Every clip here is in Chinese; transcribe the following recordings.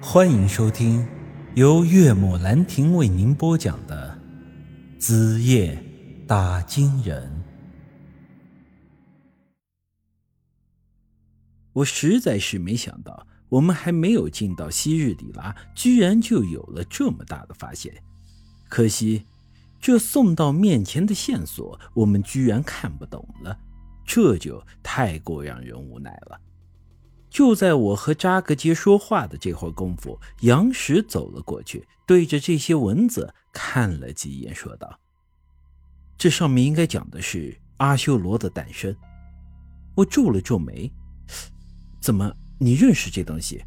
欢迎收听由岳母兰亭为您播讲的《子夜打金人》。我实在是没想到，我们还没有进到昔日里拉，居然就有了这么大的发现。可惜，这送到面前的线索，我们居然看不懂了，这就太过让人无奈了。就在我和扎格杰说话的这会儿功夫，杨石走了过去，对着这些文字看了几眼，说道：“这上面应该讲的是阿修罗的诞生。”我皱了皱眉：“怎么，你认识这东西？”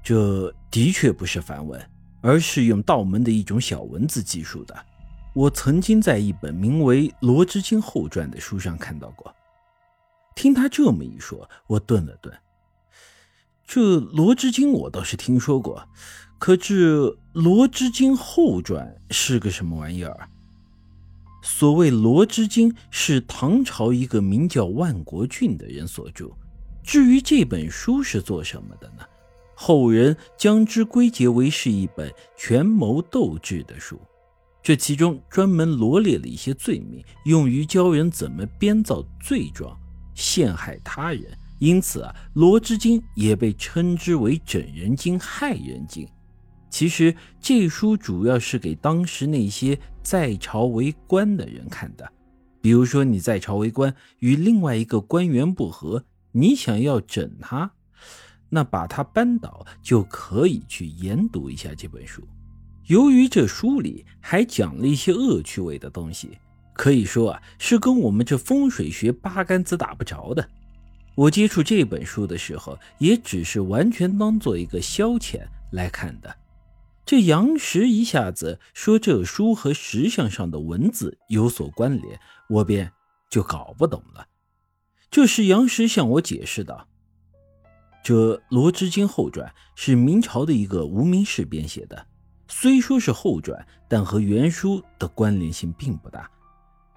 这的确不是梵文，而是用道门的一种小文字记述的。我曾经在一本名为《罗织经后传》的书上看到过。听他这么一说，我顿了顿。这《罗织经》我倒是听说过，可这《罗织经后传》是个什么玩意儿？所谓《罗织经》是唐朝一个名叫万国俊的人所著。至于这本书是做什么的呢？后人将之归结为是一本权谋斗智的书。这其中专门罗列了一些罪名，用于教人怎么编造罪状。陷害他人，因此啊，《罗织经》也被称之为整人经、害人经。其实这书主要是给当时那些在朝为官的人看的。比如说你在朝为官，与另外一个官员不和，你想要整他，那把他扳倒就可以去研读一下这本书。由于这书里还讲了一些恶趣味的东西。可以说啊，是跟我们这风水学八竿子打不着的。我接触这本书的时候，也只是完全当做一个消遣来看的。这杨石一下子说这书和石像上的文字有所关联，我便就搞不懂了。这时杨石向我解释道：“这《罗织经后传》是明朝的一个无名氏编写的，虽说是后传，但和原书的关联性并不大。”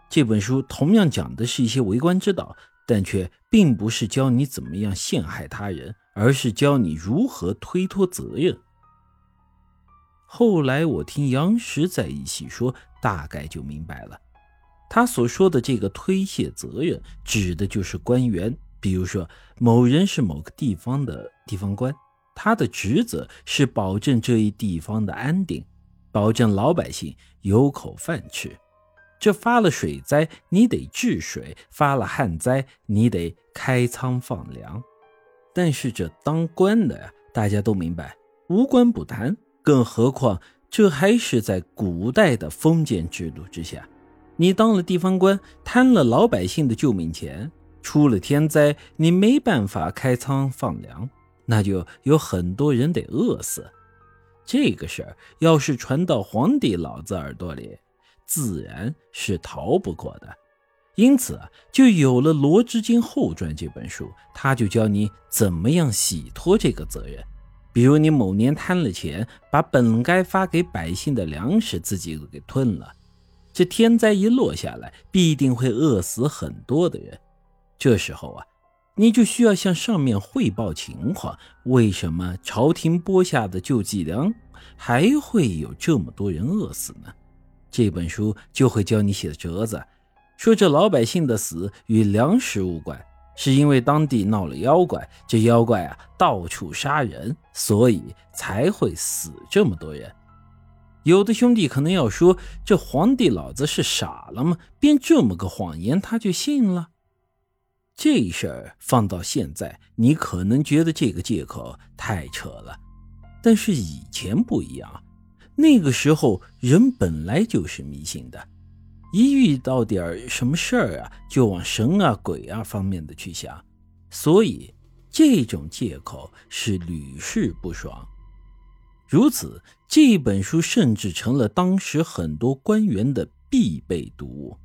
这本书同样讲的是一些为官之道，但却并不是教你怎么样陷害他人，而是教你如何推脱责任。后来我听杨石在一起说，大概就明白了，他所说的这个推卸责任，指的就是官员。比如说，某人是某个地方的地方官，他的职责是保证这一地方的安定，保证老百姓有口饭吃。这发了水灾，你得治水；发了旱灾，你得开仓放粮。但是这当官的呀，大家都明白，无官不贪。更何况这还是在古代的封建制度之下，你当了地方官，贪了老百姓的救命钱，出了天灾，你没办法开仓放粮，那就有很多人得饿死。这个事儿要是传到皇帝老子耳朵里，自然是逃不过的，因此就有了《罗织经后传》这本书，他就教你怎么样洗脱这个责任。比如你某年贪了钱，把本该发给百姓的粮食自己给吞了，这天灾一落下来，必定会饿死很多的人。这时候啊，你就需要向上面汇报情况：为什么朝廷拨下的救济粮还会有这么多人饿死呢？这本书就会教你写折子，说这老百姓的死与粮食无关，是因为当地闹了妖怪，这妖怪啊到处杀人，所以才会死这么多人。有的兄弟可能要说，这皇帝老子是傻了吗？编这么个谎言他就信了？这事儿放到现在，你可能觉得这个借口太扯了，但是以前不一样。那个时候，人本来就是迷信的，一遇到点什么事儿啊，就往神啊、鬼啊方面的去想，所以这种借口是屡试不爽。如此，这本书甚至成了当时很多官员的必备读物。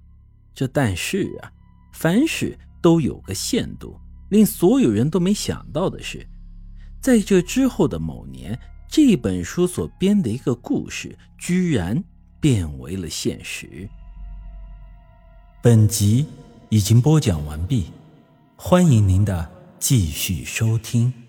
这但是啊，凡事都有个限度。令所有人都没想到的是，在这之后的某年。这本书所编的一个故事，居然变为了现实。本集已经播讲完毕，欢迎您的继续收听。